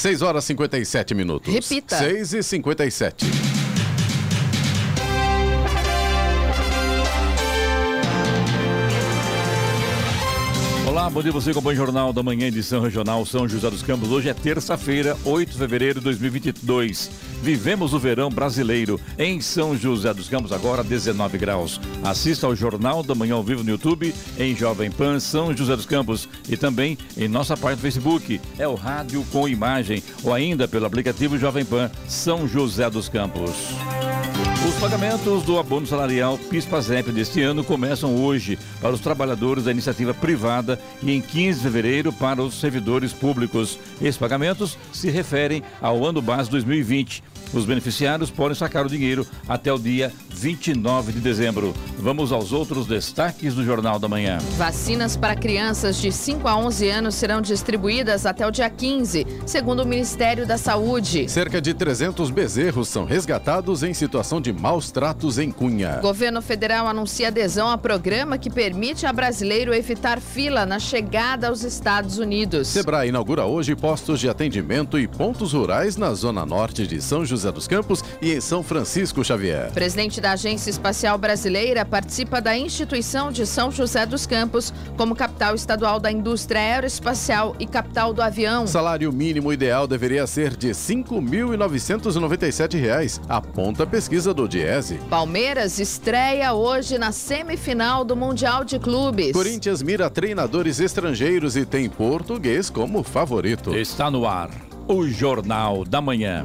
6 horas e 57 minutos. Repita. 6 e 57. Olá, bom dia você acompanha o Jornal da Manhã, edição regional São José dos Campos. Hoje é terça-feira, 8 de fevereiro de 2022. Vivemos o verão brasileiro em São José dos Campos, agora 19 graus. Assista ao Jornal da Manhã ao vivo no YouTube, em Jovem Pan São José dos Campos e também em nossa página do Facebook. É o Rádio com Imagem ou ainda pelo aplicativo Jovem Pan São José dos Campos. Os pagamentos do abono salarial PIS-PASEP deste ano começam hoje para os trabalhadores da iniciativa privada e em 15 de fevereiro para os servidores públicos. Esses pagamentos se referem ao ano base 2020. Os beneficiários podem sacar o dinheiro até o dia 29 de dezembro. Vamos aos outros destaques do Jornal da Manhã. Vacinas para crianças de 5 a 11 anos serão distribuídas até o dia 15, segundo o Ministério da Saúde. Cerca de 300 bezerros são resgatados em situação de maus tratos em Cunha. Governo federal anuncia adesão a programa que permite a brasileiro evitar fila na chegada aos Estados Unidos. Sebrae inaugura hoje postos de atendimento e pontos rurais na zona norte de São José dos Campos e em São Francisco Xavier. Presidente da Agência Espacial Brasileira participa da instituição de São José dos Campos como capital estadual da indústria aeroespacial e capital do avião. Salário mínimo ideal deveria ser de R$ 5.997, aponta a pesquisa do Diese. Palmeiras estreia hoje na semifinal do Mundial de Clubes. Corinthians mira treinadores estrangeiros e tem português como favorito. Está no ar o Jornal da Manhã.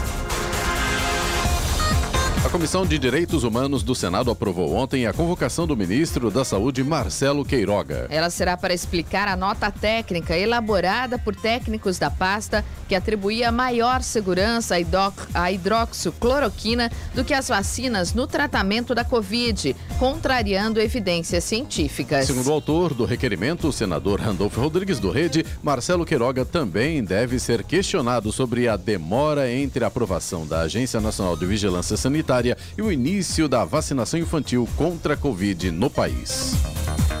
A Comissão de Direitos Humanos do Senado aprovou ontem a convocação do ministro da Saúde, Marcelo Queiroga. Ela será para explicar a nota técnica elaborada por técnicos da pasta que atribuía maior segurança à hidroxicloroquina do que as vacinas no tratamento da Covid, contrariando evidências científicas. Segundo o autor do requerimento, o senador Randolfo Rodrigues do Rede, Marcelo Queiroga também deve ser questionado sobre a demora entre a aprovação da Agência Nacional de Vigilância Sanitária e o início da vacinação infantil contra a Covid no país.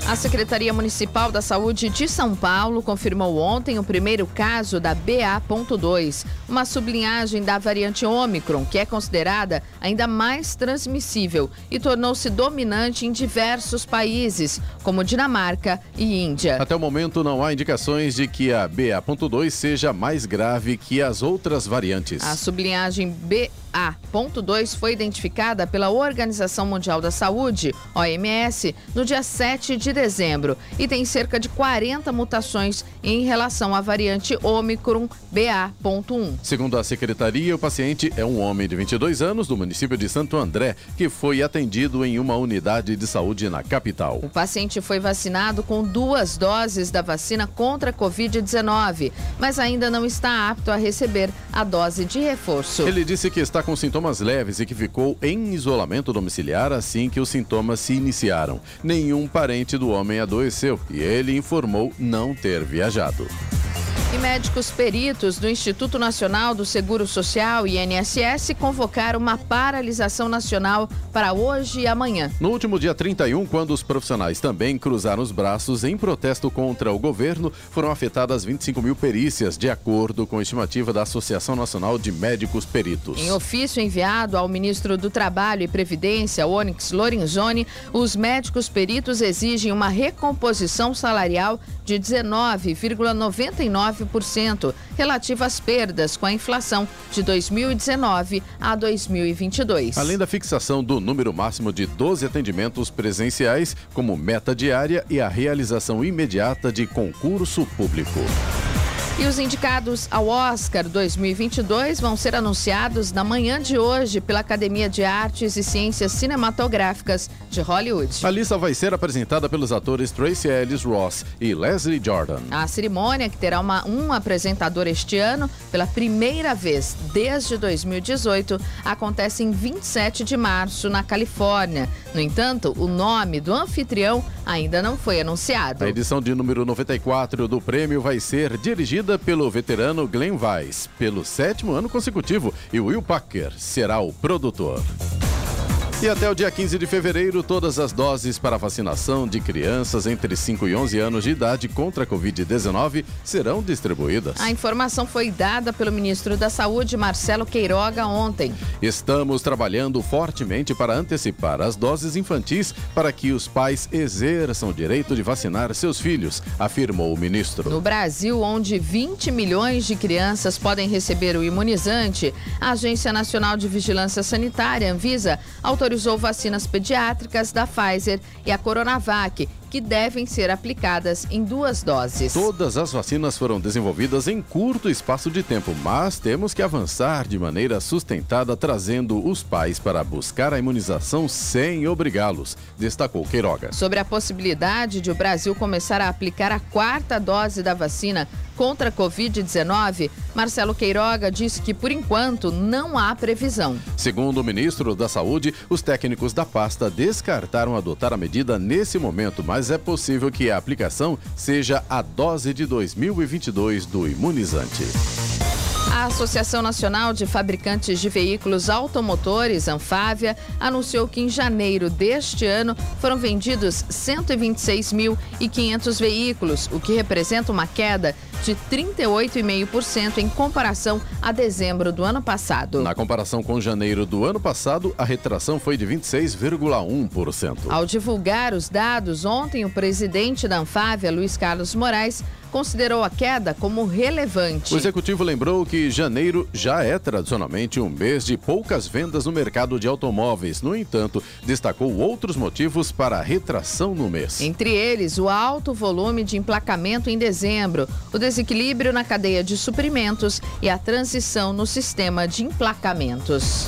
A Secretaria Municipal da Saúde de São Paulo confirmou ontem o primeiro caso da BA.2, uma sublinhagem da variante Ômicron, que é considerada ainda mais transmissível e tornou-se dominante em diversos países, como Dinamarca e Índia. Até o momento não há indicações de que a BA.2 seja mais grave que as outras variantes. A sublinhagem BA.2 foi identificada pela Organização Mundial da Saúde, OMS, no dia 7 de dezembro e tem cerca de 40 mutações em relação à variante Omicron BA.1. Segundo a secretaria, o paciente é um homem de 22 anos do município de Santo André que foi atendido em uma unidade de saúde na capital. O paciente foi vacinado com duas doses da vacina contra a Covid-19, mas ainda não está apto a receber a dose de reforço. Ele disse que está com sintomas leves e que ficou em isolamento domiciliar assim que os sintomas se iniciaram. Nenhum parente do homem adoeceu e ele informou não ter viajado. E médicos peritos do Instituto Nacional do Seguro Social, INSS, convocaram uma paralisação nacional para hoje e amanhã. No último dia 31, quando os profissionais também cruzaram os braços em protesto contra o governo, foram afetadas 25 mil perícias, de acordo com a estimativa da Associação Nacional de Médicos Peritos. Em ofício enviado ao ministro do Trabalho e Previdência, Onyx Lorenzoni, os médicos peritos exigem uma recomposição salarial de 19,99% relativa às perdas com a inflação de 2019 a 2022. Além da fixação do número máximo de 12 atendimentos presenciais como meta diária e a realização imediata de concurso público. E os indicados ao Oscar 2022 vão ser anunciados na manhã de hoje pela Academia de Artes e Ciências Cinematográficas de Hollywood. A lista vai ser apresentada pelos atores Tracy Ellis Ross e Leslie Jordan. A cerimônia, que terá uma, um apresentador este ano, pela primeira vez desde 2018, acontece em 27 de março, na Califórnia. No entanto, o nome do anfitrião ainda não foi anunciado. A edição de número 94 do prêmio vai ser dirigida pelo veterano Glenn Weiss, pelo sétimo ano consecutivo, e Will Packer será o produtor. E até o dia 15 de fevereiro, todas as doses para vacinação de crianças entre 5 e 11 anos de idade contra a Covid-19 serão distribuídas. A informação foi dada pelo ministro da Saúde, Marcelo Queiroga, ontem. Estamos trabalhando fortemente para antecipar as doses infantis para que os pais exerçam o direito de vacinar seus filhos, afirmou o ministro. No Brasil, onde 20 milhões de crianças podem receber o imunizante, a Agência Nacional de Vigilância Sanitária, Anvisa, autorizou autorizou vacinas pediátricas da Pfizer e a Coronavac, que devem ser aplicadas em duas doses. Todas as vacinas foram desenvolvidas em curto espaço de tempo, mas temos que avançar de maneira sustentada, trazendo os pais para buscar a imunização sem obrigá-los, destacou Queiroga. Sobre a possibilidade de o Brasil começar a aplicar a quarta dose da vacina contra a Covid-19, Marcelo Queiroga disse que, por enquanto, não há previsão. Segundo o ministro da Saúde, os técnicos da pasta descartaram adotar a medida nesse momento, mas é possível que a aplicação seja a dose de 2022 do imunizante. A Associação Nacional de Fabricantes de Veículos Automotores, Anfávia, anunciou que em janeiro deste ano foram vendidos 126.500 veículos, o que representa uma queda de 38,5% em comparação a dezembro do ano passado. Na comparação com janeiro do ano passado, a retração foi de 26,1%. Ao divulgar os dados, ontem o presidente da Anfávia, Luiz Carlos Moraes, considerou a queda como relevante. O executivo lembrou que janeiro já é tradicionalmente um mês de poucas vendas no mercado de automóveis. No entanto, destacou outros motivos para a retração no mês. Entre eles, o alto volume de emplacamento em dezembro, o desequilíbrio na cadeia de suprimentos e a transição no sistema de emplacamentos.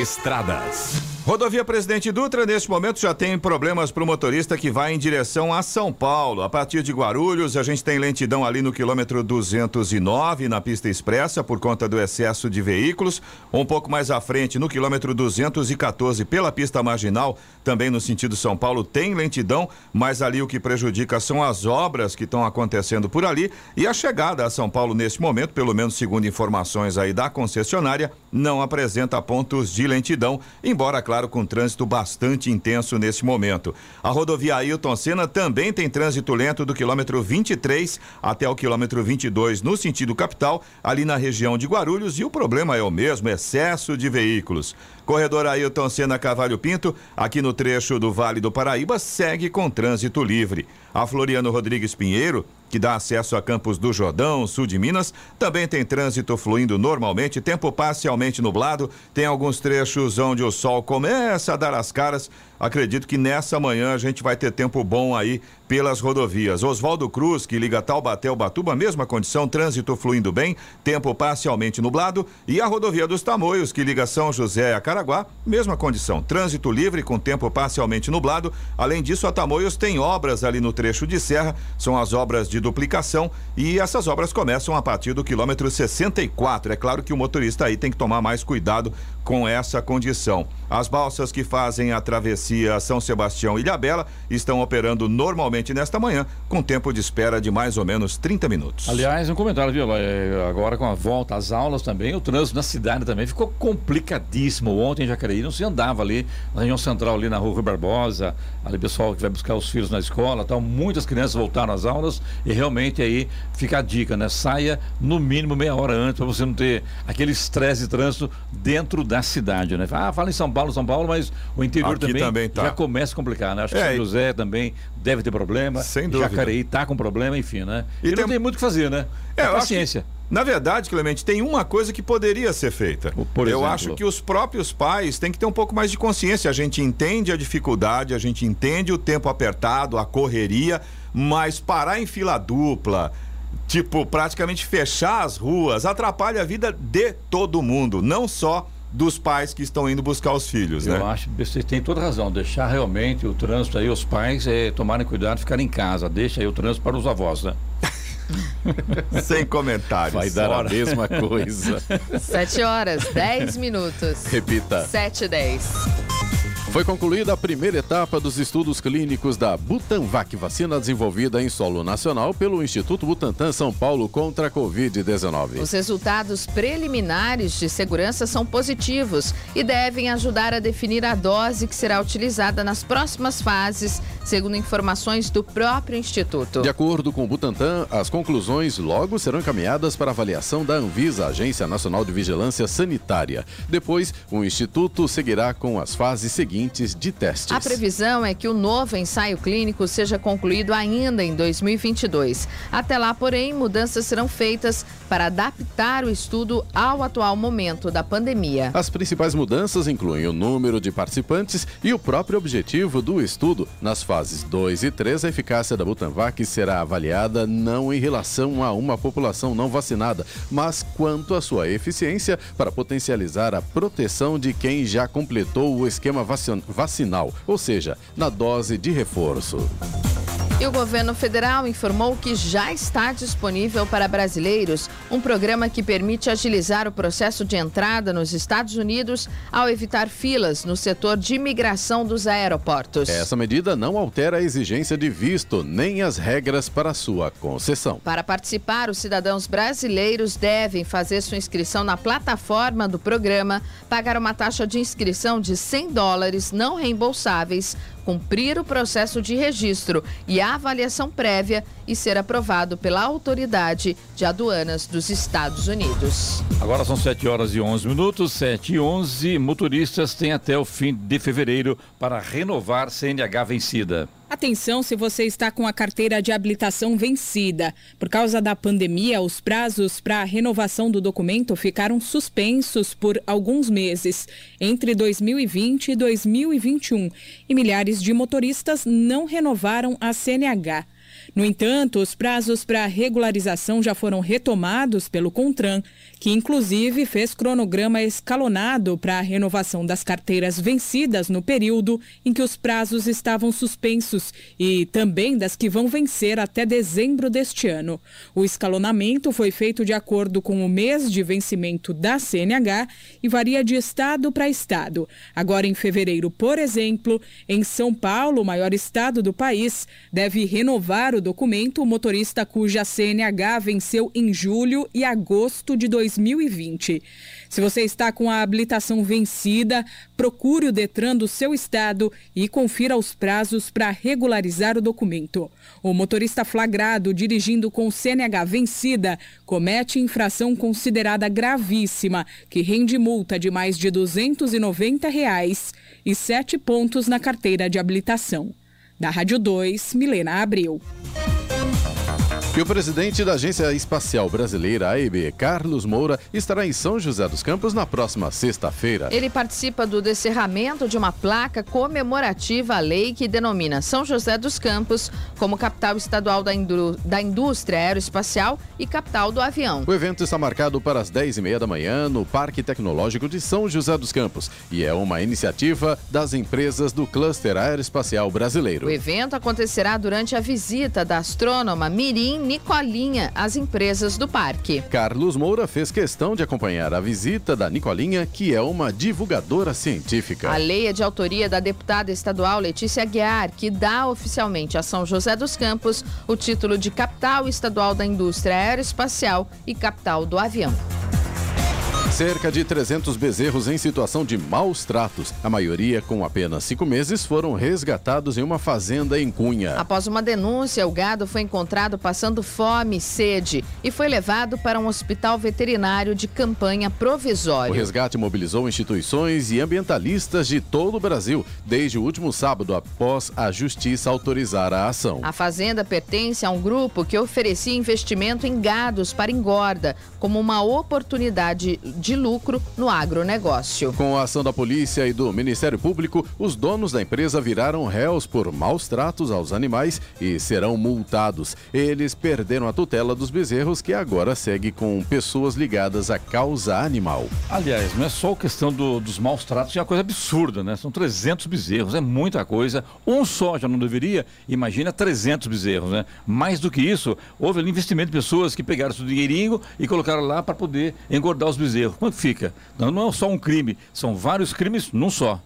Estradas. Rodovia Presidente Dutra, neste momento, já tem problemas para o motorista que vai em direção a São Paulo. A partir de Guarulhos, a gente tem lentidão ali no quilômetro 209, na pista expressa, por conta do excesso de veículos. Um pouco mais à frente, no quilômetro 214, pela pista marginal, também no sentido São Paulo, tem lentidão, mas ali o que prejudica são as obras que estão acontecendo por ali. E a chegada a São Paulo, neste momento, pelo menos segundo informações aí da concessionária, não apresenta pontos de lentidão, embora, claro, claro, com trânsito bastante intenso nesse momento. A rodovia Ailton Senna também tem trânsito lento do quilômetro 23 até o quilômetro 22 no sentido capital, ali na região de Guarulhos, e o problema é o mesmo, excesso de veículos. Corredor Ailton Senna Cavalho Pinto, aqui no trecho do Vale do Paraíba, segue com trânsito livre. A Floriano Rodrigues Pinheiro que dá acesso a Campos do Jordão, sul de Minas. Também tem trânsito fluindo normalmente, tempo parcialmente nublado. Tem alguns trechos onde o sol começa a dar as caras. Acredito que nessa manhã a gente vai ter tempo bom aí pelas rodovias. Oswaldo Cruz, que liga Taubaté ao Batuba, mesma condição, trânsito fluindo bem, tempo parcialmente nublado. E a rodovia dos Tamoios, que liga São José a Caraguá, mesma condição, trânsito livre com tempo parcialmente nublado. Além disso, a Tamoios tem obras ali no trecho de serra, são as obras de duplicação e essas obras começam a partir do quilômetro 64. É claro que o motorista aí tem que tomar mais cuidado com essa condição. As balsas que fazem a travessia São Sebastião Ilhabela estão operando normalmente nesta manhã, com tempo de espera de mais ou menos 30 minutos. Aliás, um comentário, viu? É, agora com a volta às aulas também, o trânsito na cidade também ficou complicadíssimo. Ontem em Jacareí não se andava ali, na região central, ali na rua Rui Barbosa, ali pessoal que vai buscar os filhos na escola, tal. Muitas crianças voltaram às aulas e realmente aí fica a dica, né? Saia no mínimo meia hora antes para você não ter aquele estresse de trânsito dentro da cidade, né? Ah, fala em São Paulo, São Paulo, mas o interior também, também tá. já começa a complicar, né? Acho que é, São José também deve ter problema. Sem dúvida. Jacareí está com problema, enfim, né? E, e tem... não tem muito o que fazer, né? É, é paciência. Na verdade, Clemente, tem uma coisa que poderia ser feita. Por Eu acho que os próprios pais têm que ter um pouco mais de consciência. A gente entende a dificuldade, a gente entende o tempo apertado, a correria, mas parar em fila dupla, tipo, praticamente fechar as ruas, atrapalha a vida de todo mundo, não só dos pais que estão indo buscar os filhos, Eu né? acho que você tem toda razão. Deixar realmente o trânsito aí, os pais é, tomarem cuidado, ficarem em casa. Deixa aí o trânsito para os avós, né? Sem comentários. Vai dar Bora. a mesma coisa. 7 horas, 10 minutos. Repita. 7 e 10. Foi concluída a primeira etapa dos estudos clínicos da Butanvac, vacina desenvolvida em solo nacional pelo Instituto Butantan São Paulo contra a Covid-19. Os resultados preliminares de segurança são positivos e devem ajudar a definir a dose que será utilizada nas próximas fases, segundo informações do próprio Instituto. De acordo com o Butantan, as conclusões logo serão encaminhadas para avaliação da Anvisa, Agência Nacional de Vigilância Sanitária. Depois, o Instituto seguirá com as fases seguintes de testes. A previsão é que o novo ensaio clínico seja concluído ainda em 2022. Até lá, porém, mudanças serão feitas para adaptar o estudo ao atual momento da pandemia. As principais mudanças incluem o número de participantes e o próprio objetivo do estudo. Nas fases 2 e 3, a eficácia da Butanvac será avaliada não em relação a uma população não vacinada, mas quanto à sua eficiência para potencializar a proteção de quem já completou o esquema vacin- vacinal, ou seja, na dose de reforço. E o governo federal informou que já está disponível para brasileiros um programa que permite agilizar o processo de entrada nos Estados Unidos ao evitar filas no setor de imigração dos aeroportos. Essa medida não altera a exigência de visto nem as regras para sua concessão. Para participar, os cidadãos brasileiros devem fazer sua inscrição na plataforma do programa, pagar uma taxa de inscrição de 100 dólares não reembolsáveis, cumprir o processo de registro e a avaliação prévia e ser aprovado pela autoridade de aduanas dos Estados Unidos. Agora são 7 horas e 11 minutos, 7 e 11. Motoristas têm até o fim de fevereiro para renovar CNH vencida. Atenção se você está com a carteira de habilitação vencida. Por causa da pandemia, os prazos para a renovação do documento ficaram suspensos por alguns meses, entre 2020 e 2021, e milhares de motoristas não renovaram a CNH. No entanto, os prazos para regularização já foram retomados pelo Contran, que inclusive fez cronograma escalonado para a renovação das carteiras vencidas no período em que os prazos estavam suspensos e também das que vão vencer até dezembro deste ano. O escalonamento foi feito de acordo com o mês de vencimento da CNH e varia de estado para estado. Agora, em fevereiro, por exemplo, em São Paulo, o maior estado do país, deve renovar o documento o motorista cuja CNH venceu em julho e agosto de 2020. Se você está com a habilitação vencida, procure o Detran do seu estado e confira os prazos para regularizar o documento. O motorista flagrado dirigindo com CNH vencida comete infração considerada gravíssima, que rende multa de mais de 290 reais e sete pontos na carteira de habilitação. Da Rádio 2, Milena Abreu. E o presidente da Agência Espacial Brasileira, AEB, Carlos Moura, estará em São José dos Campos na próxima sexta-feira. Ele participa do descerramento de uma placa comemorativa à lei que denomina São José dos Campos como capital estadual da, indú da indústria aeroespacial e capital do avião. O evento está marcado para as 10h30 da manhã no Parque Tecnológico de São José dos Campos e é uma iniciativa das empresas do Cluster Aeroespacial Brasileiro. O evento acontecerá durante a visita da astrônoma Mirim Nicolinha às empresas do parque. Carlos Moura fez questão de acompanhar a visita da Nicolinha, que é uma divulgadora científica. A lei é de autoria da deputada estadual Letícia Aguiar, que dá oficialmente a São José dos Campos o título de capital estadual da indústria aeroespacial e capital do avião. Cerca de 300 bezerros em situação de maus tratos, a maioria com apenas cinco meses, foram resgatados em uma fazenda em Cunha. Após uma denúncia, o gado foi encontrado passando fome e sede e foi levado para um hospital veterinário de campanha O provisório. resgate mobilizou instituições e ambientalistas de todo o Brasil desde o último sábado, após a justiça autorizar a ação. A fazenda pertence a um grupo que oferecia investimento em gados para engorda, como uma oportunidade de lucro no agronegócio. Com a ação da polícia e do Ministério Público, os donos da empresa viraram réus por maus tratos aos animais e serão multados. Eles perderam a tutela dos bezerros, que agora segue com pessoas ligadas à causa animal. Aliás, não é só a questão do, dos maus tratos, é uma coisa absurda, né? São 300 bezerros, é muita coisa. Um só já não deveria, imagina 300 bezerros, né? Mais do que isso, houve ali investimento de pessoas que pegaram seu dinheirinho e colocaram lá para poder engordar os bezerros. Quanto fica? Não, não é só um crime, são vários crimes num só.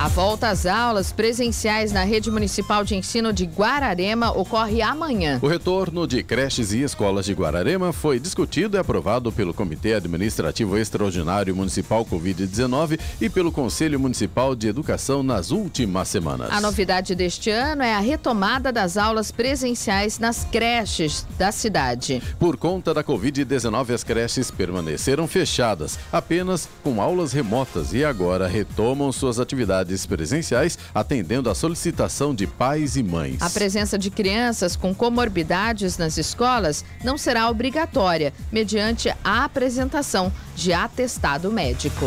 A volta às aulas presenciais na rede municipal de ensino de Guararema ocorre amanhã. O retorno de creches e escolas de Guararema foi discutido e aprovado pelo Comitê Administrativo Extraordinário Municipal Covid-19 e pelo Conselho Municipal de Educação nas últimas semanas. A novidade deste ano é a retomada das aulas presenciais nas creches da cidade. Por conta da Covid-19, as creches permaneceram fechadas, apenas com aulas remotas e agora retomam suas atividades atividades presenciais, atendendo à solicitação de pais e mães. A presença de crianças com comorbidades nas escolas não será obrigatória, mediante a apresentação de atestado médico.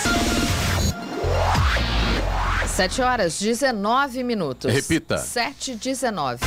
7 horas 19 minutos. Repita. 7 19.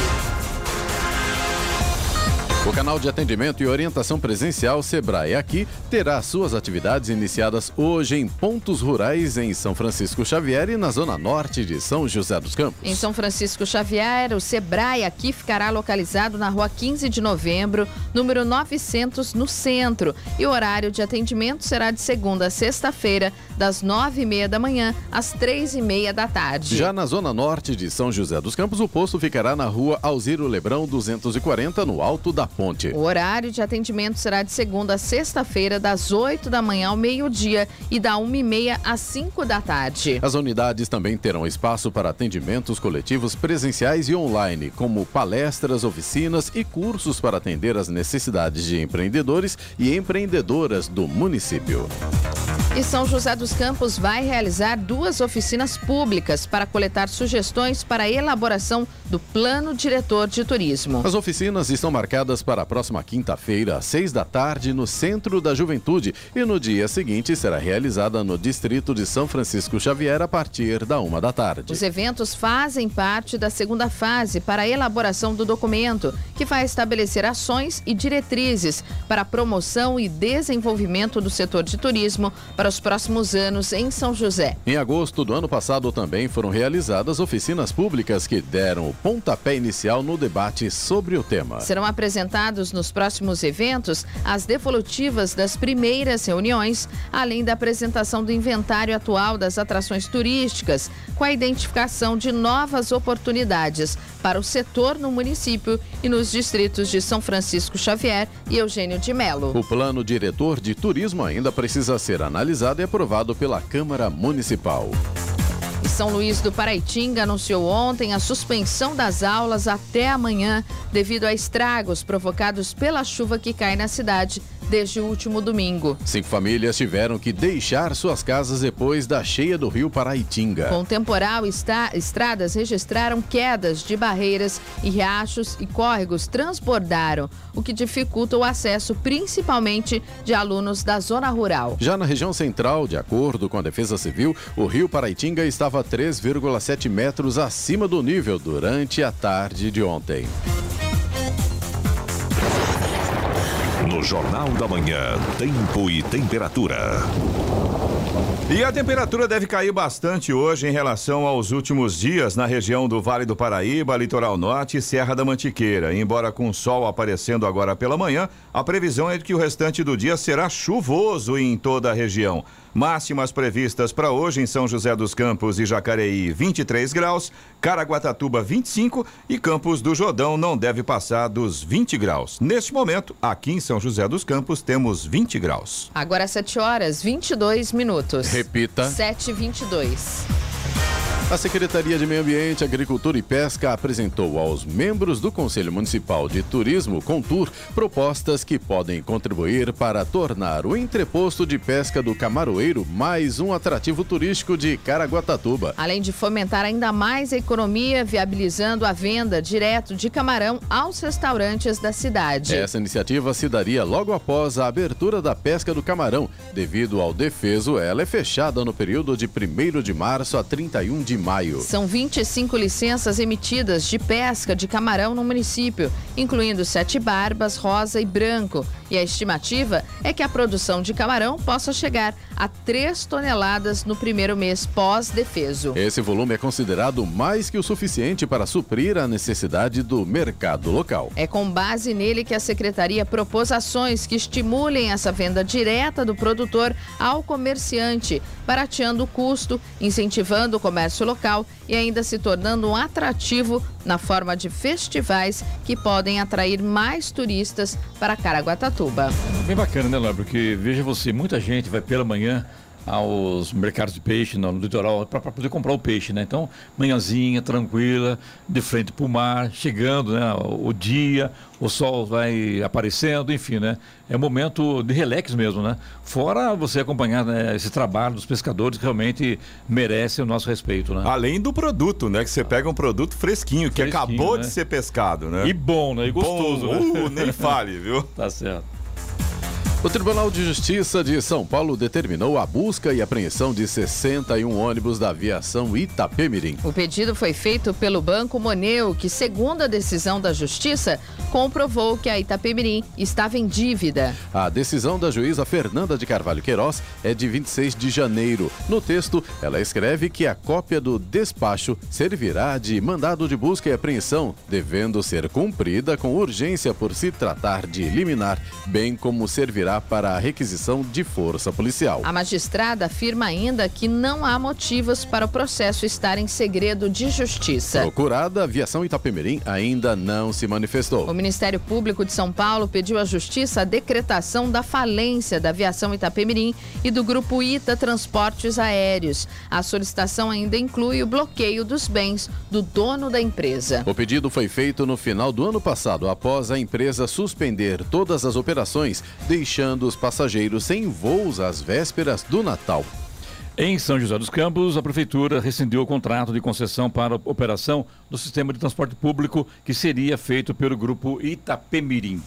O canal de atendimento e orientação presencial Sebrae aqui terá suas atividades iniciadas hoje em pontos rurais em São Francisco Xavier e na zona norte de São José dos Campos. Em São Francisco Xavier, o Sebrae aqui ficará localizado na rua 15 de novembro, número 900, no centro. E o horário de atendimento será de segunda a sexta-feira, das nove e meia da manhã às três e meia da tarde. Já na zona norte de São José dos Campos, o posto ficará na rua Alziro Lebrão 240, no alto da ponte. O horário de atendimento será de segunda a sexta-feira, das 8 da manhã ao meio-dia e da uma e meia às 5 da tarde. As unidades também terão espaço para atendimentos coletivos presenciais e online, como palestras, oficinas e cursos para atender às necessidades de empreendedores e empreendedoras do município. E São José dos Campos vai realizar duas oficinas públicas para coletar sugestões para a elaboração do Plano Diretor de Turismo. As oficinas estão marcadas para a próxima quinta-feira, às seis da tarde, no Centro da Juventude, e no dia seguinte será realizada no Distrito de São Francisco Xavier, a partir da uma da tarde. Os eventos fazem parte da segunda fase para a elaboração do documento, que vai estabelecer ações e diretrizes para a promoção e desenvolvimento do setor de turismo para os próximos anos em São José. Em agosto do ano passado também foram realizadas oficinas públicas que deram o pontapé inicial no debate sobre o tema. Serão apresentados nos próximos eventos as devolutivas das primeiras reuniões, além da apresentação do inventário atual das atrações turísticas, com a identificação de novas oportunidades para o setor no município e nos distritos de São Francisco Xavier e Eugênio de Melo. O plano diretor de turismo ainda precisa ser analisado e aprovado pela Câmara Municipal. E São Luís do Paraitinga anunciou ontem a suspensão das aulas até amanhã, devido a estragos provocados pela chuva que cai na cidade desde o último domingo. Cinco famílias tiveram que deixar suas casas depois da cheia do rio Paraitinga. Com o temporal, está, estradas registraram quedas de barreiras e riachos e córregos transbordaram, o que dificulta o acesso principalmente de alunos da zona rural. Já na região central, de acordo com a Defesa Civil, o rio Paraitinga estava 3,7 metros acima do nível durante a tarde de ontem. No Jornal da Manhã, Tempo e Temperatura. E a temperatura deve cair bastante hoje em relação aos últimos dias na região do Vale do Paraíba, Litoral Norte e Serra da Mantiqueira. Embora com sol aparecendo agora pela manhã, a previsão é de que o restante do dia será chuvoso em toda a região. Máximas previstas para hoje em São José dos Campos e Jacareí, 23 graus, Caraguatatuba, 25 e Campos do Jordão não deve passar dos 20 graus. Neste momento, aqui em São José dos Campos, temos 20 graus. Agora 7 horas, 22 minutos. Repita. 7 e 22. A Secretaria de Meio Ambiente, Agricultura e Pesca apresentou aos membros do Conselho Municipal de Turismo, Contur, propostas que podem contribuir para tornar o entreposto de pesca do Camaroeiro mais um atrativo turístico de Caraguatatuba. Além de fomentar ainda mais a economia, viabilizando a venda direto de camarão aos restaurantes da cidade. Essa iniciativa se daria logo após a abertura da pesca do camarão. Devido ao defeso, ela é fechada no período de 1 de março a 31 de maio. São 25 licenças emitidas de pesca de camarão no município, incluindo sete barbas, rosa e branco. E a estimativa é que a produção de camarão possa chegar a 3 toneladas no primeiro mês pós-defeso. Esse volume é considerado mais que o suficiente para suprir a necessidade do mercado local. É com base nele que a secretaria propôs ações que estimulem essa venda direta do produtor ao comerciante, barateando o custo, incentivando o comércio local e ainda se tornando um atrativo na forma de festivais que podem atrair mais turistas para Caraguatatuba. Bem bacana, né, Laura? Porque veja você, muita gente vai pela manhã aos mercados de peixe no, litoral para poder comprar o peixe, né? Então, manhãzinha, tranquila, de frente para o mar, chegando, né? O, dia, o sol vai aparecendo, enfim, né? É um momento de relax mesmo, né? Fora você acompanhar né, esse trabalho dos pescadores que realmente merece o nosso respeito, né? Além do produto, né? Que você pega um produto fresquinho, que fresquinho, acabou né? de ser pescado, né? E bom, né? E gostoso, bom, né? Uh, nem fale, viu? tá certo. O Tribunal de Justiça de São Paulo determinou a busca e apreensão de 61 ônibus da aviação Itapemirim. O pedido foi feito pelo Banco Moneu, que, segundo a decisão da Justiça, comprovou que a Itapemirim estava em dívida. A decisão da juíza Fernanda de Carvalho Queiroz é de 26 de janeiro. No texto, ela escreve que a cópia do despacho servirá de mandado de busca e apreensão, devendo ser cumprida com urgência por se tratar de liminar, bem como servirá para a requisição de força policial. A magistrada afirma ainda que não há motivos para o processo estar em segredo de justiça. Procurada, a aviação Itapemirim ainda não se manifestou. O Ministério Público de São Paulo pediu à Justiça a decretação da falência da aviação Itapemirim e do grupo Ita Transportes Aéreos. A solicitação ainda inclui o bloqueio dos bens do dono da empresa. O pedido foi feito no final do ano passado, após a empresa suspender todas as operações, deixando deixando os passageiros sem voos às vésperas do Natal. Em São José dos Campos, a Prefeitura rescindiu o contrato de concessão para operação do sistema de transporte público que seria feito pelo grupo Itapemirim.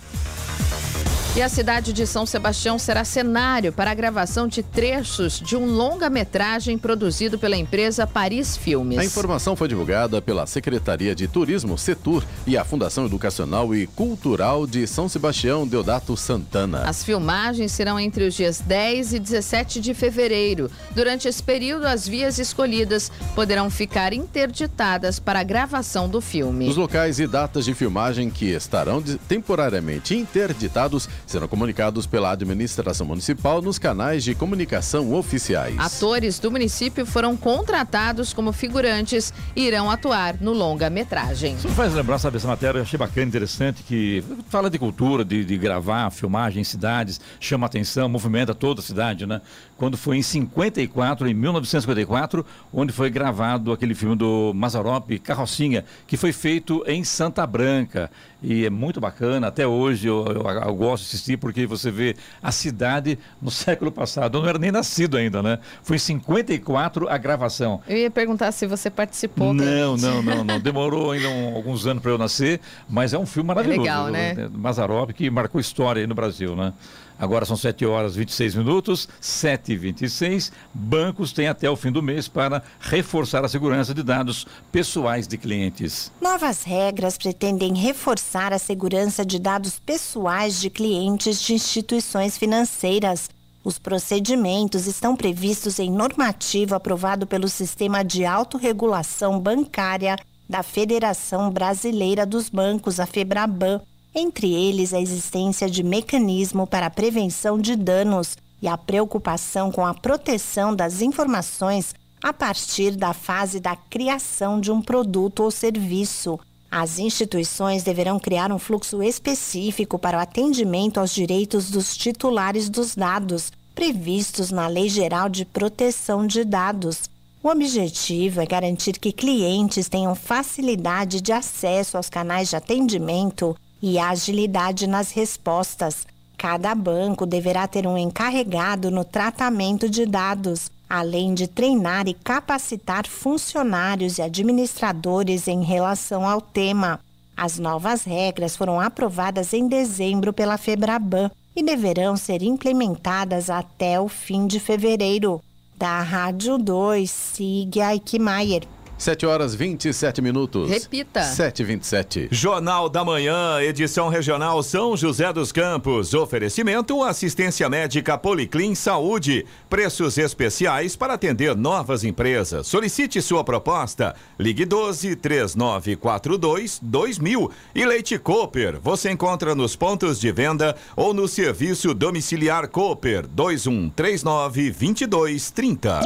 E a cidade de São Sebastião será cenário para a gravação de trechos de um longa-metragem produzido pela empresa Paris Filmes. A informação foi divulgada pela Secretaria de Turismo, Setur, e a Fundação Educacional e Cultural de São Sebastião, Deodato Santana. As filmagens serão entre os dias 10 e 17 de fevereiro. Durante esse período, as vias escolhidas poderão ficar interditadas para a gravação do filme. Os locais e datas de filmagem que estarão temporariamente interditados serão comunicados pela administração municipal nos canais de comunicação oficiais. Atores do município foram contratados como figurantes e irão atuar no longa-metragem. Isso me faz lembrar, sabe, essa matéria eu achei bacana, interessante, que fala de cultura, de, de gravar, filmagem em cidades, chama atenção, movimenta toda a cidade, né? Quando foi em 54, em 1954, onde foi gravado aquele filme do Mazarop, Carrocinha, que foi feito em Santa Branca. E é muito bacana, até hoje eu, eu, eu gosto de assistir porque você vê a cidade no século passado. Eu não era nem nascido ainda, né? Foi em 54 a gravação. Eu ia perguntar se você participou. Não, não, não, não. Demorou ainda um, alguns anos para eu nascer, mas é um filme maravilhoso. É legal, né? Mazarop, que marcou história aí no Brasil, né? Agora são 7 horas e 26 minutos, 7 e 26. Bancos têm até o fim do mês para reforçar a segurança de dados pessoais de clientes. Novas regras pretendem reforçar a segurança de dados pessoais de clientes de instituições financeiras. Os procedimentos estão previstos em normativo aprovado pelo Sistema de Autorregulação Bancária da Federação Brasileira dos Bancos, a FEBRABAN, entre eles a existência de mecanismo para a prevenção de danos e a preocupação com a proteção das informações a partir da fase da criação de um produto ou serviço. As instituições deverão criar um fluxo específico para o atendimento aos direitos dos titulares dos dados, previstos na Lei Geral de Proteção de Dados. O objetivo é garantir que clientes tenham facilidade de acesso aos canais de atendimento e agilidade nas respostas. Cada banco deverá ter um encarregado no tratamento de dados, além de treinar e capacitar funcionários e administradores em relação ao tema. As novas regras foram aprovadas em dezembro pela Febraban e deverão ser implementadas até o fim de fevereiro. Da Rádio 2, siga Aikmaier. 7 horas 27 minutos. Repita. 7 27 Jornal da Manhã, edição regional São José dos Campos. Oferecimento assistência médica Policlin Saúde. Preços especiais para atender novas empresas. Solicite sua proposta. Ligue 12 3942 2000. E Leite Cooper. Você encontra nos pontos de venda ou no serviço domiciliar Cooper 2139 2230.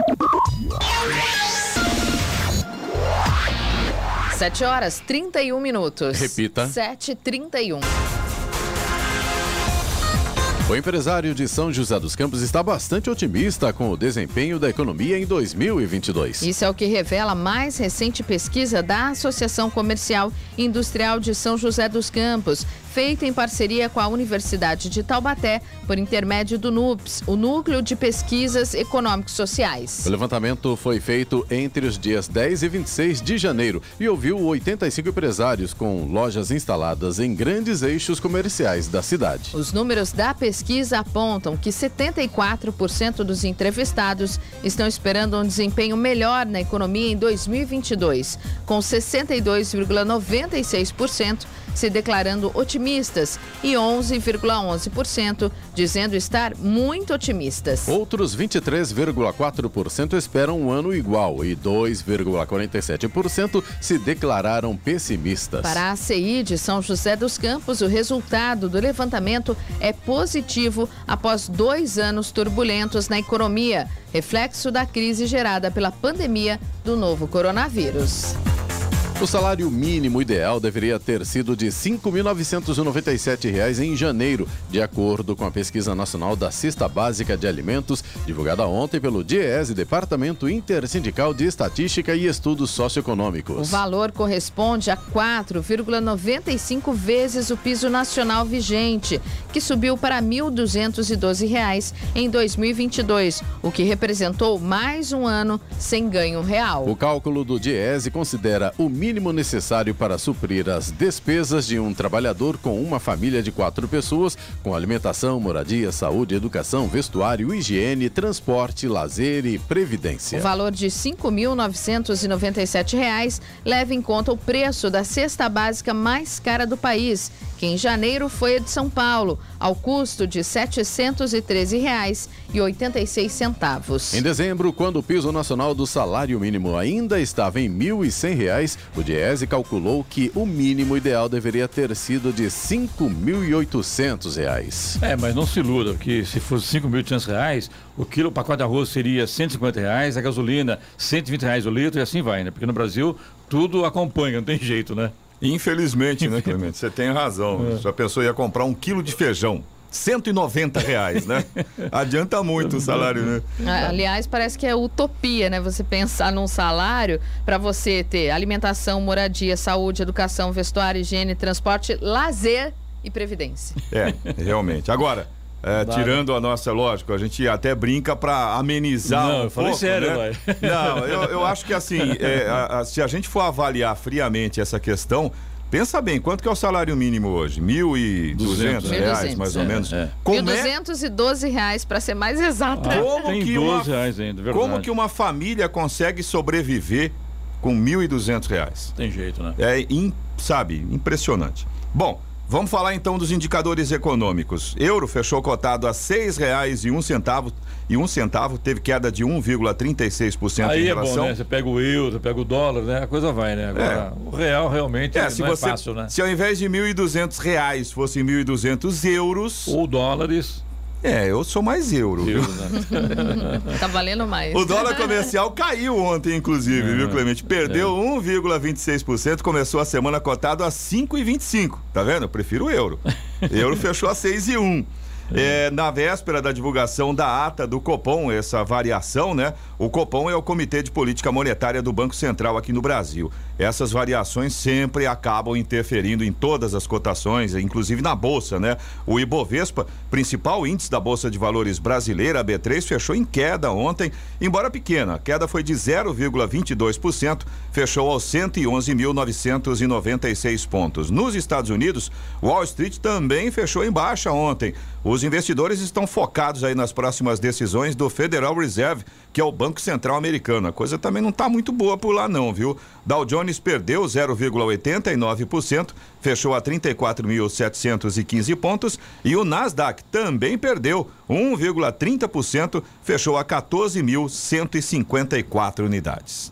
7 horas 31 minutos. Repita. 7h31. O empresário de São José dos Campos está bastante otimista com o desempenho da economia em 2022. Isso é o que revela a mais recente pesquisa da Associação Comercial e Industrial de São José dos Campos, feita em parceria com a Universidade de Taubaté, por intermédio do NUPS, o Núcleo de Pesquisas Econômicos Sociais. O levantamento foi feito entre os dias 10 e 26 de janeiro e ouviu 85 empresários com lojas instaladas em grandes eixos comerciais da cidade. Os números da pesquisa apontam que 74% dos entrevistados estão esperando um desempenho melhor na economia em 2022, com 62,96% se declarando otimistas e 11,11% dizendo estar muito otimistas. Outros 23,4% esperam um ano igual e 2,47% se declararam pessimistas. Para a CI de São José dos Campos, o resultado do levantamento é positivo após dois anos turbulentos na economia, reflexo da crise gerada pela pandemia do novo coronavírus. O salário mínimo ideal deveria ter sido de R$ 5.997 em janeiro, de acordo com a pesquisa nacional da Cesta Básica de Alimentos, divulgada ontem pelo DIES, Departamento Intersindical de Estatística e Estudos Socioeconômicos. O valor corresponde a 4,95 vezes o piso nacional vigente, que subiu para R$ 1.212 em 2022, o que representou mais um ano sem ganho real. O cálculo do DIES considera o mínimo mínimo necessário para suprir as despesas de um trabalhador com uma família de quatro pessoas, com alimentação, moradia, saúde, educação, vestuário, higiene, transporte, lazer e previdência. O valor de R$ 5.997 leva em conta o preço da cesta básica mais cara do país, que em janeiro foi a de São Paulo, ao custo de R$ 713,86. Em dezembro, quando o piso nacional do salário mínimo ainda estava em R$ 1.100, o Diese calculou que o mínimo ideal deveria ter sido de R$ 5.800. É, mas não se iluda que se fosse R$ 5.800, o quilo, o pacote de arroz seria 150 reais, a gasolina 120 reais o litro e assim vai, né? Porque no Brasil tudo acompanha, não tem jeito, né? Infelizmente, né, Clemente? Você tem razão. É. Se a pessoa ia comprar um quilo de feijão, 190 reais, né? Adianta muito o salário, né? Aliás, parece que é utopia, né? Você pensar num salário para você ter alimentação, moradia, saúde, educação, vestuário, higiene, transporte, lazer e previdência. É, realmente. Agora, é, tirando a nossa, lógico, a gente até brinca para amenizar Não, um eu falei pouco, sério, né? vai. Não, eu, eu acho que assim, é, a, a, se a gente for avaliar friamente essa questão, pensa bem, quanto que é o salário mínimo hoje? 1.200 reais, mais ou é, menos? É. Como 1.212 reais, para ser mais exata. Ah, como tem que 12 uma, reais ainda, verdade. Como que uma família consegue sobreviver com 1.200 reais? Tem jeito, né? É, in, sabe, impressionante. Bom, Vamos falar então dos indicadores econômicos. Euro fechou cotado a seis reais e um centavo e um centavo teve queda de 1,36% Aí em é relação. bom, né? Você pega o euro, você pega o dólar, né? A coisa vai, né? Agora, o real realmente É, não se é você, fácil, né? se ao invés de 1.200 reais fosse 1.200 euros, Ou dólares. É, eu sou mais euro. viu? Euros, né? Tá valendo mais. O dólar comercial caiu ontem, inclusive, viu, Clemente? Perdeu 1,26%, começou a semana cotado a 5,25. Tá vendo? Eu prefiro o euro. Euro fechou a 6,1. É, na véspera da divulgação da ata do Copom, essa variação, né? O Copom é o Comitê de Política Monetária do Banco Central aqui no Brasil. Essas variações sempre acabam interferindo em todas as cotações, inclusive na bolsa, né? O Ibovespa, principal índice da Bolsa de Valores brasileira, a B3, fechou em queda ontem, embora pequena. A queda foi de 0,22%, fechou aos 111.996 pontos. Nos Estados Unidos, Wall Street também fechou em baixa ontem. Os investidores estão focados aí nas próximas decisões do Federal Reserve, que é o Banco Central Americano. A coisa também não está muito boa por lá não, viu? Dow Jones perdeu 0,89%, fechou a 34.715 pontos e o Nasdaq também perdeu 1,30%, fechou a 14.154 unidades.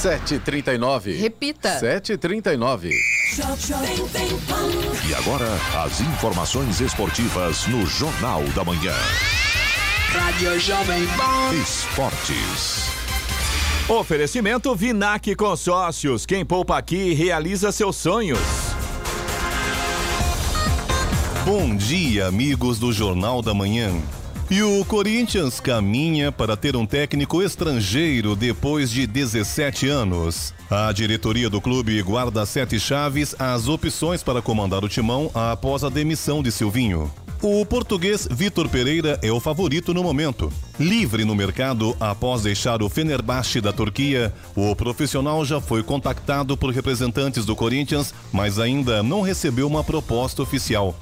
7h39. Repita. 7h39. E agora, as informações esportivas no Jornal da Manhã. Rádio Jovem Pan. Esportes. Oferecimento Vinac Consórcios. Quem poupa aqui realiza seus sonhos. Bom dia, amigos do Jornal da Manhã. E o Corinthians caminha para ter um técnico estrangeiro depois de 17 anos. A diretoria do clube guarda sete chaves às opções para comandar o timão após a demissão de Silvinho. O português Vitor Pereira é o favorito no momento. Livre no mercado após deixar o Fenerbahçe da Turquia, o profissional já foi contactado por representantes do Corinthians, mas ainda não recebeu uma proposta oficial.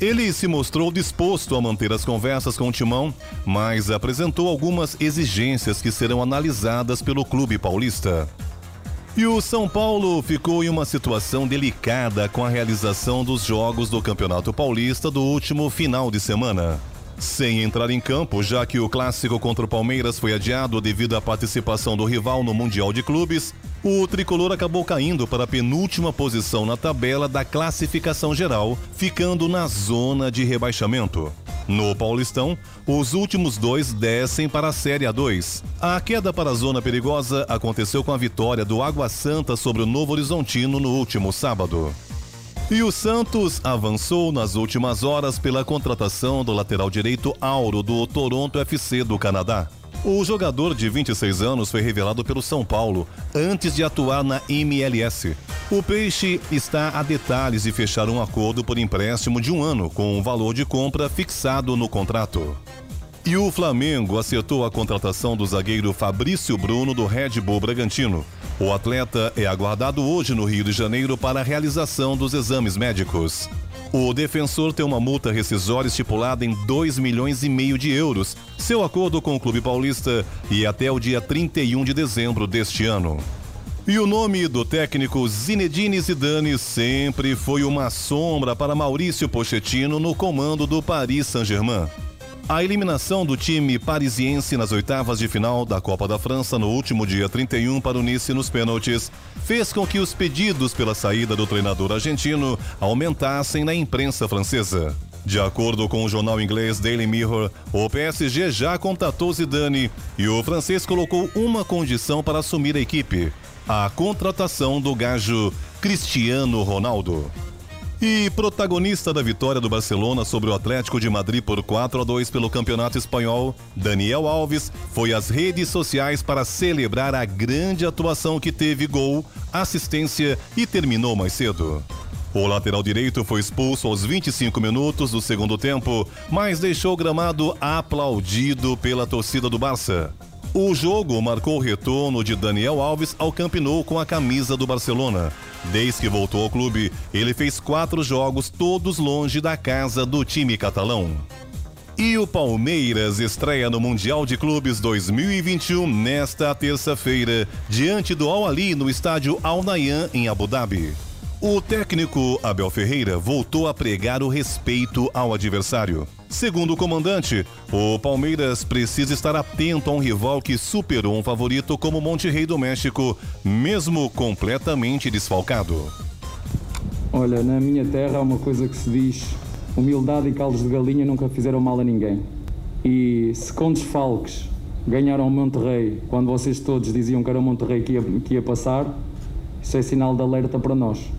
Ele se mostrou disposto a manter as conversas com o Timão, mas apresentou algumas exigências que serão analisadas pelo clube paulista. E o São Paulo ficou em uma situação delicada com a realização dos jogos do Campeonato Paulista do último final de semana. Sem entrar em campo, já que o clássico contra o Palmeiras foi adiado devido à participação do rival no Mundial de Clubes, o tricolor acabou caindo para a penúltima posição na tabela da classificação geral, ficando na zona de rebaixamento. No Paulistão, os últimos dois descem para a Série A2. A queda para a zona perigosa aconteceu com a vitória do Água Santa sobre o Novo Horizontino no último sábado. E o Santos avançou nas últimas horas pela contratação do lateral direito Auro do Toronto FC do Canadá. O jogador de 26 anos foi revelado pelo São Paulo antes de atuar na MLS. O Peixe está a detalhes de fechar um acordo por empréstimo de um ano com um valor de compra fixado no contrato. E o Flamengo acertou a contratação do zagueiro Fabrício Bruno do Red Bull Bragantino. O atleta é aguardado hoje no Rio de Janeiro para a realização dos exames médicos. O defensor tem uma multa rescisória estipulada em 2 milhões e meio de euros. Seu acordo com o clube paulista e até o dia 31 de dezembro deste ano. E o nome do técnico Zinedine Zidane sempre foi uma sombra para Maurício Pochettino no comando do Paris Saint-Germain. A eliminação do time parisiense nas oitavas de final da Copa da França no último dia 31 para o Nice nos pênaltis fez com que os pedidos pela saída do treinador argentino aumentassem na imprensa francesa. De acordo com o jornal inglês Daily Mirror, o PSG já contatou Zidane e o francês colocou uma condição para assumir a equipe: a contratação do gajo Cristiano Ronaldo. E protagonista da vitória do Barcelona sobre o Atlético de Madrid por 4 a 2 pelo Campeonato Espanhol, Daniel Alves foi às redes sociais para celebrar a grande atuação que teve gol, assistência e terminou mais cedo. O lateral direito foi expulso aos 25 minutos do segundo tempo, mas deixou o gramado aplaudido pela torcida do Barça. O jogo marcou o retorno de Daniel Alves ao Camp Nou com a camisa do Barcelona. Desde que voltou ao clube, ele fez quatro jogos, todos longe da casa do time catalão. E o Palmeiras estreia no Mundial de Clubes 2021 nesta terça-feira, diante do Al Ali no estádio Al Nayan em Abu Dhabi. O técnico Abel Ferreira voltou a pregar o respeito ao adversário. Segundo o comandante, o Palmeiras precisa estar atento a um rival que superou um favorito como Monterrey do México, mesmo completamente desfalcado. Olha, na minha terra há uma coisa que se diz: humildade e caldos de galinha nunca fizeram mal a ninguém. E se com desfalques ganharam o Monterrey, quando vocês todos diziam que era o Monterrey que ia, que ia passar, isso é sinal de alerta para nós.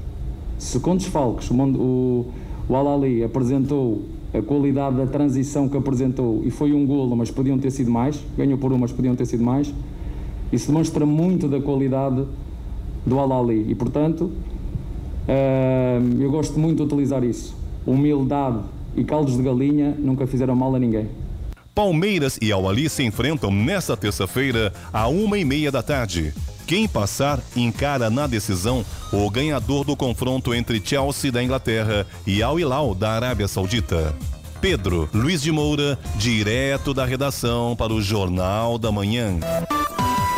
Se com desfalques o, o, o Alali apresentou a qualidade da transição que apresentou e foi um golo, mas podiam ter sido mais, ganhou por um, mas podiam ter sido mais, isso demonstra muito da qualidade do Alali e, portanto, uh, eu gosto muito de utilizar isso. Humildade e caldos de galinha nunca fizeram mal a ninguém. Palmeiras e Al-Ali se enfrentam nesta terça-feira, à uma e meia da tarde. Quem passar encara na decisão o ganhador do confronto entre Chelsea da Inglaterra e Al Hilal da Arábia Saudita. Pedro Luiz de Moura, direto da redação para o Jornal da Manhã.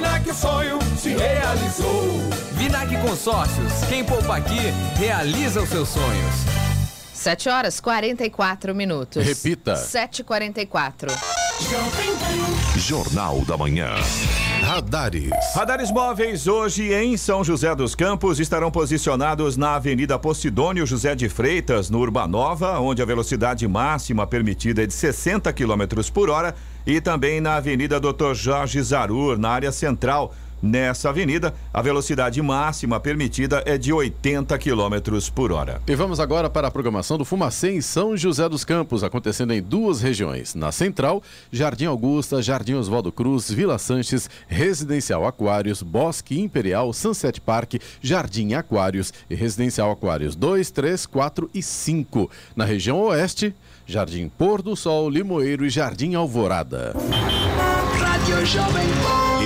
Vinac o sonho se realizou. Vinac Consórcios. Quem poupa aqui, realiza os seus sonhos. 7 horas 44 minutos. Repita. 7h44. Jornal da Manhã. Radares. Radares móveis hoje em São José dos Campos estarão posicionados na Avenida Posidônio José de Freitas, no Urbanova, onde a velocidade máxima permitida é de 60 km por hora, e também na Avenida Dr. Jorge Zarur, na área central. Nessa avenida, a velocidade máxima permitida é de 80 km por hora. E vamos agora para a programação do Fumacê em São José dos Campos, acontecendo em duas regiões. Na Central, Jardim Augusta, Jardim Oswaldo Cruz, Vila Sanches, Residencial Aquários, Bosque Imperial, Sunset Park, Jardim Aquários e Residencial Aquários 2, 3, 4 e 5. Na região Oeste, Jardim Pôr do Sol, Limoeiro e Jardim Alvorada.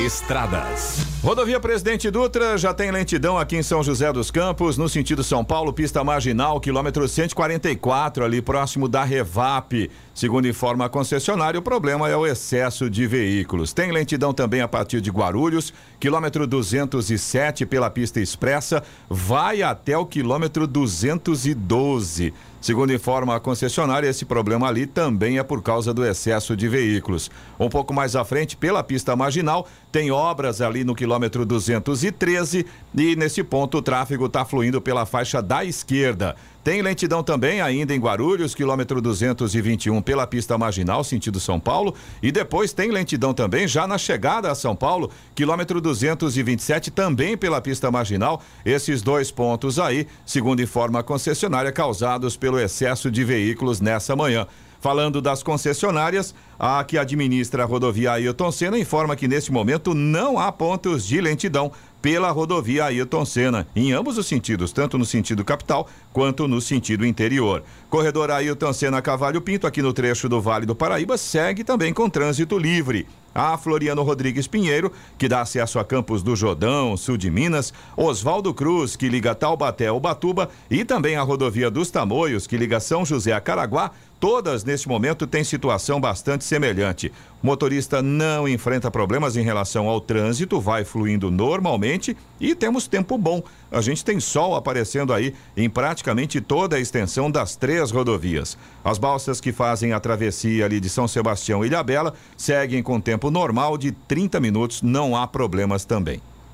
Estradas. Rodovia Presidente Dutra já tem lentidão aqui em São José dos Campos, no sentido São Paulo, pista marginal, quilômetro 144, ali próximo da Revap. Segundo informa a concessionária, o problema é o excesso de veículos. Tem lentidão também a partir de Guarulhos, quilômetro 207 pela pista expressa, vai até o quilômetro 212. Segundo informa a concessionária, esse problema ali também é por causa do excesso de veículos. Um pouco mais à frente, pela pista marginal, tem obras ali no quilômetro 213 e nesse ponto o tráfego está fluindo pela faixa da esquerda. Tem lentidão também ainda em Guarulhos, quilômetro 221 pela pista marginal, sentido São Paulo. E depois tem lentidão também já na chegada a São Paulo, quilômetro 227 também pela pista marginal. Esses dois pontos aí, segundo informa a concessionária, causados pelo excesso de veículos nessa manhã. Falando das concessionárias, a que administra a rodovia Ailton Senna informa que neste momento não há pontos de lentidão pela rodovia Ailton Senna, em ambos os sentidos, tanto no sentido capital quanto no sentido interior. Corredor Ailton Senna Cavalho Pinto, aqui no trecho do Vale do Paraíba, segue também com trânsito livre. A Floriano Rodrigues Pinheiro, que dá acesso a Campos do Jordão, sul de Minas, Oswaldo Cruz, que liga Taubaté ao Batuba, e também a rodovia dos Tamoios, que liga São José a Caraguá, todas neste momento têm situação bastante semelhante. O motorista não enfrenta problemas em relação ao trânsito, vai fluindo normalmente e temos tempo bom. A gente tem sol aparecendo aí em praticamente toda a extensão das três rodovias. As balsas que fazem a travessia ali de São Sebastião e Ilhabela seguem com tempo normal de 30 minutos, não há problemas também.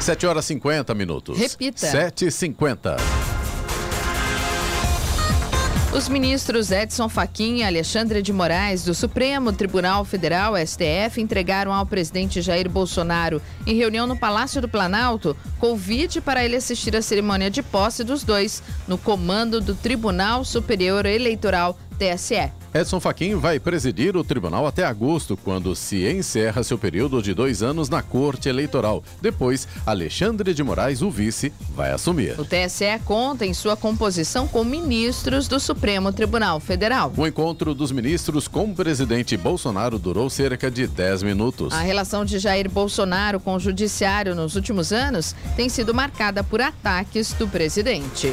7 horas 50 minutos. Repita. 7h50. Os ministros Edson Fachin e Alexandre de Moraes do Supremo Tribunal Federal, STF, entregaram ao presidente Jair Bolsonaro, em reunião no Palácio do Planalto, convite para ele assistir à cerimônia de posse dos dois no comando do Tribunal Superior Eleitoral, TSE. Edson Fachin vai presidir o tribunal até agosto, quando se encerra seu período de dois anos na Corte Eleitoral. Depois, Alexandre de Moraes, o vice, vai assumir. O TSE conta em sua composição com ministros do Supremo Tribunal Federal. O encontro dos ministros com o presidente Bolsonaro durou cerca de 10 minutos. A relação de Jair Bolsonaro com o judiciário nos últimos anos tem sido marcada por ataques do presidente.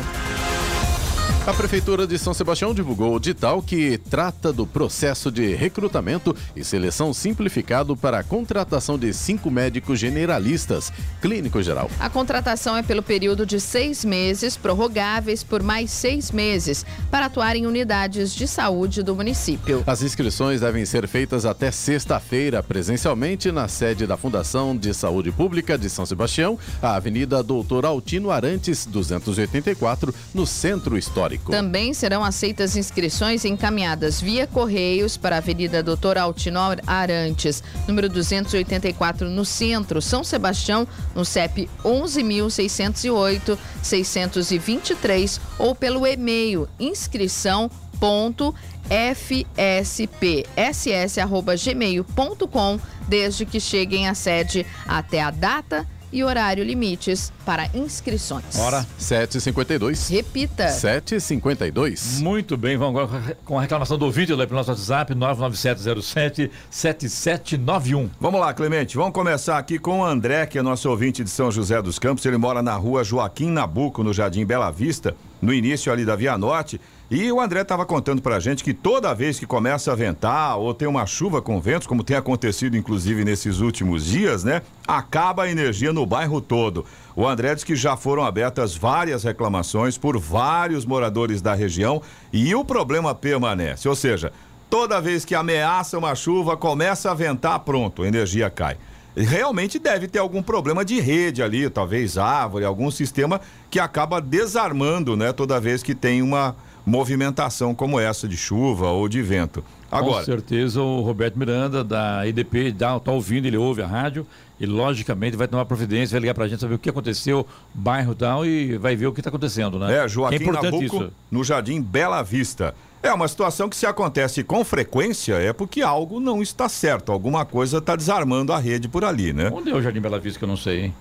A Prefeitura de São Sebastião divulgou o edital que trata do processo de recrutamento e seleção simplificado para a contratação de cinco médicos generalistas, clínico geral. A contratação é pelo período de seis meses, prorrogáveis por mais seis meses, para atuar em unidades de saúde do município. As inscrições devem ser feitas até sexta-feira, presencialmente na sede da Fundação de Saúde Pública de São Sebastião, a Avenida Doutor Altino Arantes, 284, no Centro Histórico. Também serão aceitas inscrições encaminhadas via Correios para a Avenida Doutor Altino Arantes, número 284, no centro, São Sebastião, no CEP 11.608 623 ou pelo e-mail inscrição ponto fspss@gmail.com desde que cheguem à sede até a data e horário limites para inscrições. Hora. 7h52. Repita. 7h52. Muito bem, vamos agora com a reclamação do ouvinte lá pelo nosso WhatsApp, 99707-7791. Vamos lá, Clemente, vamos começar aqui com o André, que é nosso ouvinte de São José dos Campos. Ele mora na rua Joaquim Nabuco, no Jardim Bela Vista, no início ali da Via Norte. E o André estava contando pra gente que toda vez que começa a ventar ou tem uma chuva com ventos, como tem acontecido inclusive nesses últimos dias, né? Acaba a energia no bairro todo. O André diz que já foram abertas várias reclamações por vários moradores da região e o problema permanece. Ou seja, toda vez que ameaça uma chuva, começa a ventar, pronto, a energia cai realmente deve ter algum problema de rede ali, talvez árvore, algum sistema que acaba desarmando, né, toda vez que tem uma movimentação como essa de chuva ou de vento. Agora, Com certeza o Roberto Miranda da IDP está tá ouvindo, ele ouve a rádio e logicamente vai tomar providência, vai ligar para a gente saber o que aconteceu, bairro tal e vai ver o que está acontecendo, né? É, Joaquim é Nabuco, isso. no Jardim Bela Vista. É uma situação que se acontece com frequência é porque algo não está certo, alguma coisa está desarmando a rede por ali, né? Onde é o Jardim Bela Vista que eu não sei, hein?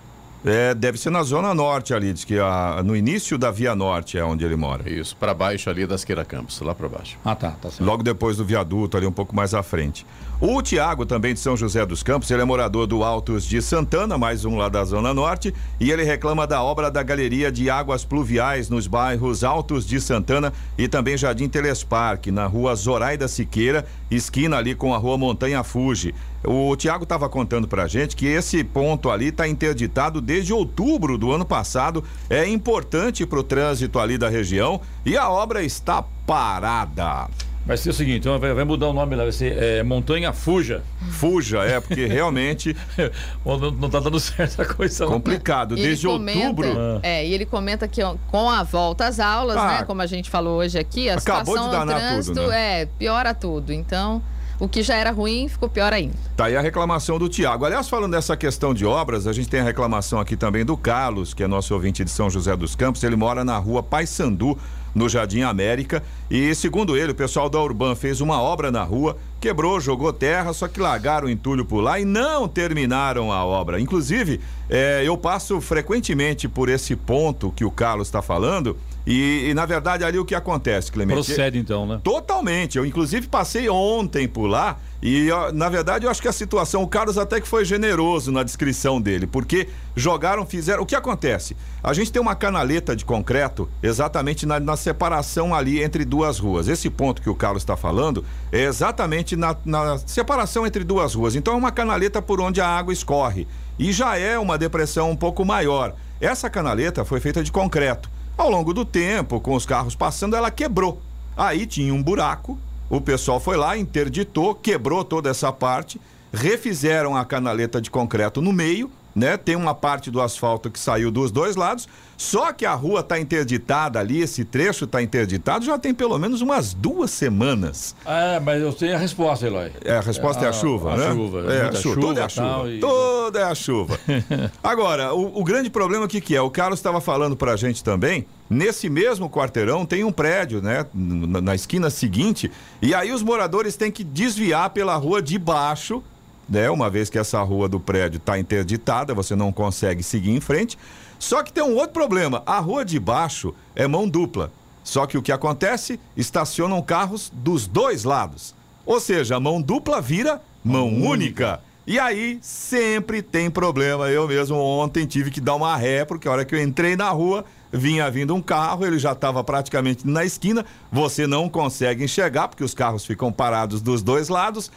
É, deve ser na zona norte ali, diz que a, no início da Via Norte é onde ele mora. Isso, para baixo ali das Queira Campos, lá para baixo. Ah, tá, tá certo. Logo depois do viaduto, ali um pouco mais à frente. O Tiago, também de São José dos Campos, ele é morador do Altos de Santana, mais um lá da Zona Norte, e ele reclama da obra da Galeria de Águas Pluviais nos bairros Altos de Santana e também Jardim Telesparque, na rua Zoraida Siqueira, esquina ali com a rua Montanha Fuji. O Tiago estava contando pra gente que esse ponto ali está interditado desde outubro do ano passado. É importante para o trânsito ali da região e a obra está parada. Vai ser o seguinte, então vai, mudar o nome lá, vai ser é, Montanha Fuja. Fuja, é, porque realmente não, não tá dando certo a coisa. não. complicado. Ele Desde comenta- outubro. É, e ele comenta que com a volta às aulas, Ah, né? Como a gente falou hoje aqui, a acabou de situação no danar trânsito tudo, né? é, piora tudo. Então, o que já era ruim ficou pior ainda. Tá aí a reclamação do Tiago. Aliás, falando dessa questão de obras, a gente tem a reclamação aqui também do Carlos, que é nosso ouvinte de São José dos Campos. Ele mora na rua Paysandu, no Jardim América. E segundo ele, o pessoal da Urban fez uma obra na rua, quebrou, jogou terra, só que largaram o entulho por lá e não terminaram a obra. Inclusive, eh, eu passo frequentemente por esse ponto que o Carlos está falando. E, e, na verdade ali o que acontece, Clemente? Procede então, né? Totalmente. Eu inclusive passei ontem por lá e na verdade eu acho que a situação, o Carlos até que foi generoso na descrição dele, porque jogaram, fizeram. O que acontece? A gente tem uma canaleta de concreto exatamente na, na separação ali entre duas ruas. Esse ponto que o Carlos está falando é exatamente na, na separação entre duas ruas. Então é uma canaleta por onde a água escorre. E já é uma depressão um pouco maior. Essa canaleta foi feita de concreto. Ao longo do tempo, com os carros passando, ela quebrou. Aí tinha um buraco, o pessoal foi lá, interditou, quebrou toda essa parte, refizeram a canaleta de concreto no meio, né? Tem uma parte do asfalto que saiu dos dois lados, só que a rua está interditada ali, esse trecho está interditado já tem pelo menos umas duas semanas. É, mas eu tenho a resposta, Eloy. É, a resposta é, a, é a chuva, a né? Chuva, é, a chuva. Toda é a chuva. E... Toda é a chuva. Agora, o, o grande problema o que, que é? O Carlos estava falando para a gente também. Nesse mesmo quarteirão tem um prédio, né? Na esquina seguinte. E aí os moradores têm que desviar pela rua de baixo né? Uma vez que essa rua do prédio está interditada, você não consegue seguir em frente. Só que tem um outro problema: a rua de baixo é mão dupla. Só que o que acontece? Estacionam carros dos dois lados. Ou seja, a mão dupla vira mão única. E aí sempre tem problema. Eu mesmo ontem tive que dar uma ré, porque a hora que eu entrei na rua, vinha vindo um carro, ele já estava praticamente na esquina. Você não consegue enxergar, porque os carros ficam parados dos dois lados.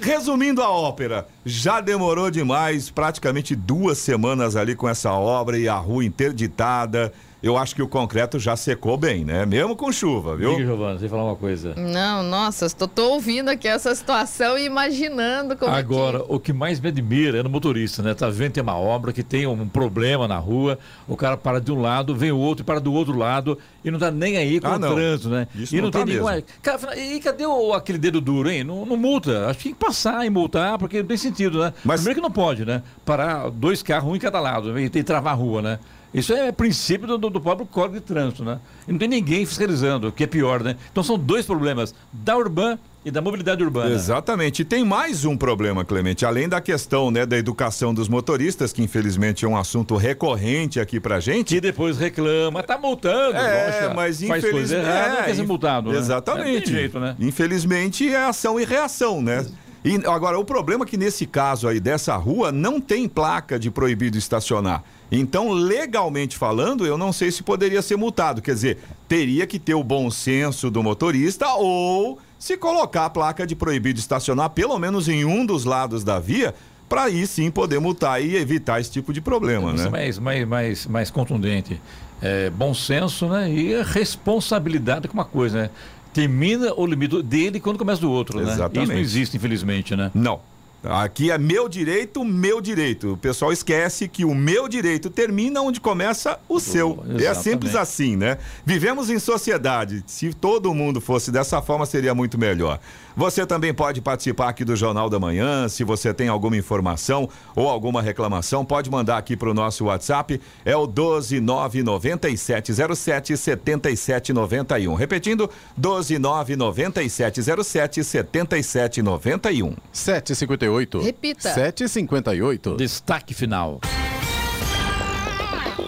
Resumindo a ópera, já demorou demais, praticamente duas semanas ali com essa obra e a rua interditada. Eu acho que o concreto já secou bem, né? Mesmo com chuva, viu? Diga, Giovana, você falar uma coisa. Não, nossa, estou tô, tô, ouvindo aqui essa situação e imaginando como Agora, é que... o que mais me admira é no motorista, né? Tá vendo tem uma obra que tem um problema na rua, o cara para de um lado, vem o outro e para do outro lado e não tá nem aí com ah, o não. trânsito, né? Isso e não, não tá tem nenhum. Cara, e cadê o, aquele dedo duro, hein? Não, não, multa. Acho que tem que passar e multar, porque não tem sentido, né? Mas... Primeiro que não pode, né? Parar dois carros, um em cada lado, e tem que travar a rua, né? Isso é princípio do, do, próprio Código de Trânsito, né? E não tem ninguém fiscalizando, o que é pior, né? Então são dois problemas, da Urban e da mobilidade urbana. Exatamente. E tem mais um problema, Clemente, além da questão né, da educação dos motoristas, que infelizmente é um assunto recorrente aqui pra gente. E depois reclama, tá multando. É, Poxa, mas infelizmente. É, quer ser multado. Né? Exatamente. É, jeito, né? Infelizmente é ação e reação, né? E agora, o problema é que nesse caso aí dessa rua não tem placa de proibido estacionar. Então, legalmente falando, eu não sei se poderia ser multado. Quer dizer, teria que ter o bom senso do motorista ou se colocar a placa de proibido estacionar, pelo menos em um dos lados da via, para aí sim poder multar e evitar esse tipo de problema, é, né? Mais, mais, mais, mais contundente. É, bom senso, né? E responsabilidade com uma coisa, né? Termina o limite dele quando começa do outro, né? Exatamente. Isso não existe, infelizmente, né? Não. Aqui é meu direito, meu direito. O pessoal esquece que o meu direito termina onde começa o seu. Exatamente. É simples assim, né? Vivemos em sociedade. Se todo mundo fosse dessa forma, seria muito melhor. Você também pode participar aqui do Jornal da Manhã. Se você tem alguma informação ou alguma reclamação, pode mandar aqui para o nosso WhatsApp. É o 12997077791. Repetindo, 12997077791. 758. Repita. 758. Destaque final.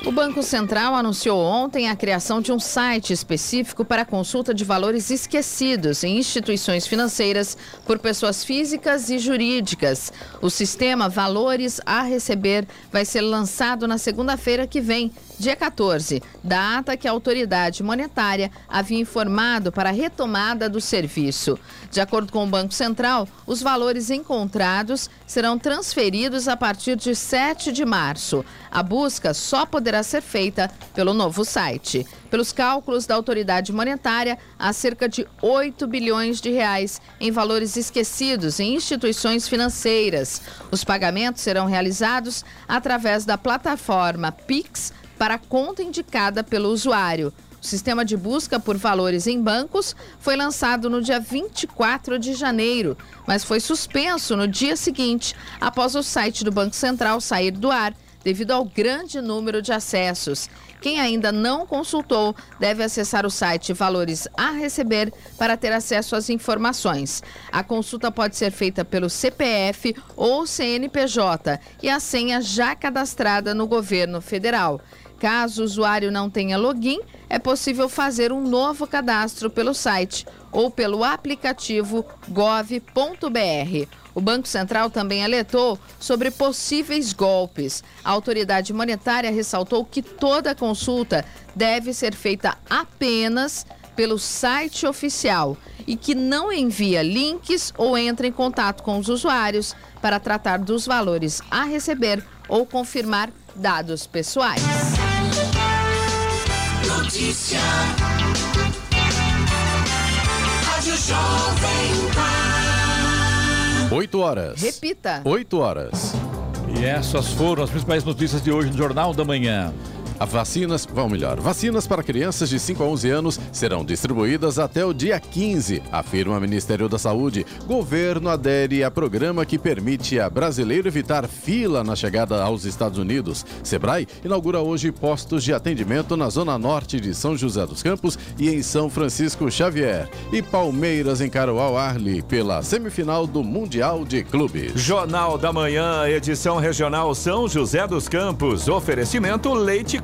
O Banco Central anunciou ontem a criação de um site específico para consulta de valores esquecidos em instituições financeiras por pessoas físicas e jurídicas. O sistema Valores a Receber vai ser lançado na segunda-feira que vem, dia 14, data que a autoridade monetária havia informado para a retomada do serviço. De acordo com o Banco Central, os valores encontrados serão transferidos a partir de 7 de março. A busca só poderá ser feita pelo novo site. Pelos cálculos da autoridade monetária, há cerca de 8 bilhões de reais em valores esquecidos em instituições financeiras. Os pagamentos serão realizados através da plataforma Pix para a conta indicada pelo usuário. O sistema de busca por valores em bancos foi lançado no dia 24 de janeiro, mas foi suspenso no dia seguinte, após o site do Banco Central sair do ar devido ao grande número de acessos. Quem ainda não consultou deve acessar o site Valores a Receber para ter acesso às informações. A consulta pode ser feita pelo CPF ou CNPJ e a senha já cadastrada no governo federal. Caso o usuário não tenha login, é possível fazer um novo cadastro pelo site ou pelo aplicativo gov.br. O Banco Central também alertou sobre possíveis golpes. A autoridade monetária ressaltou que toda consulta deve ser feita apenas pelo site oficial e que não envia links ou entra em contato com os usuários para tratar dos valores a receber ou confirmar dados pessoais. Notícia. Rádio Jovem Pan. 8 horas. Repita. 8 horas. E essas foram as principais notícias de hoje no Jornal da Manhã. A vacinas, vão melhor, vacinas para crianças de 5 a 11 anos serão distribuídas até o dia 15, afirma o Ministério da Saúde. Governo adere a programa que permite a brasileiro evitar fila na chegada aos Estados Unidos. Sebrae inaugura hoje postos de atendimento na zona norte de São José dos Campos e em São Francisco Xavier. E Palmeiras encara o Al Arli pela semifinal do Mundial de Clubes. Jornal da Manhã, edição regional São José dos Campos. Oferecimento Leite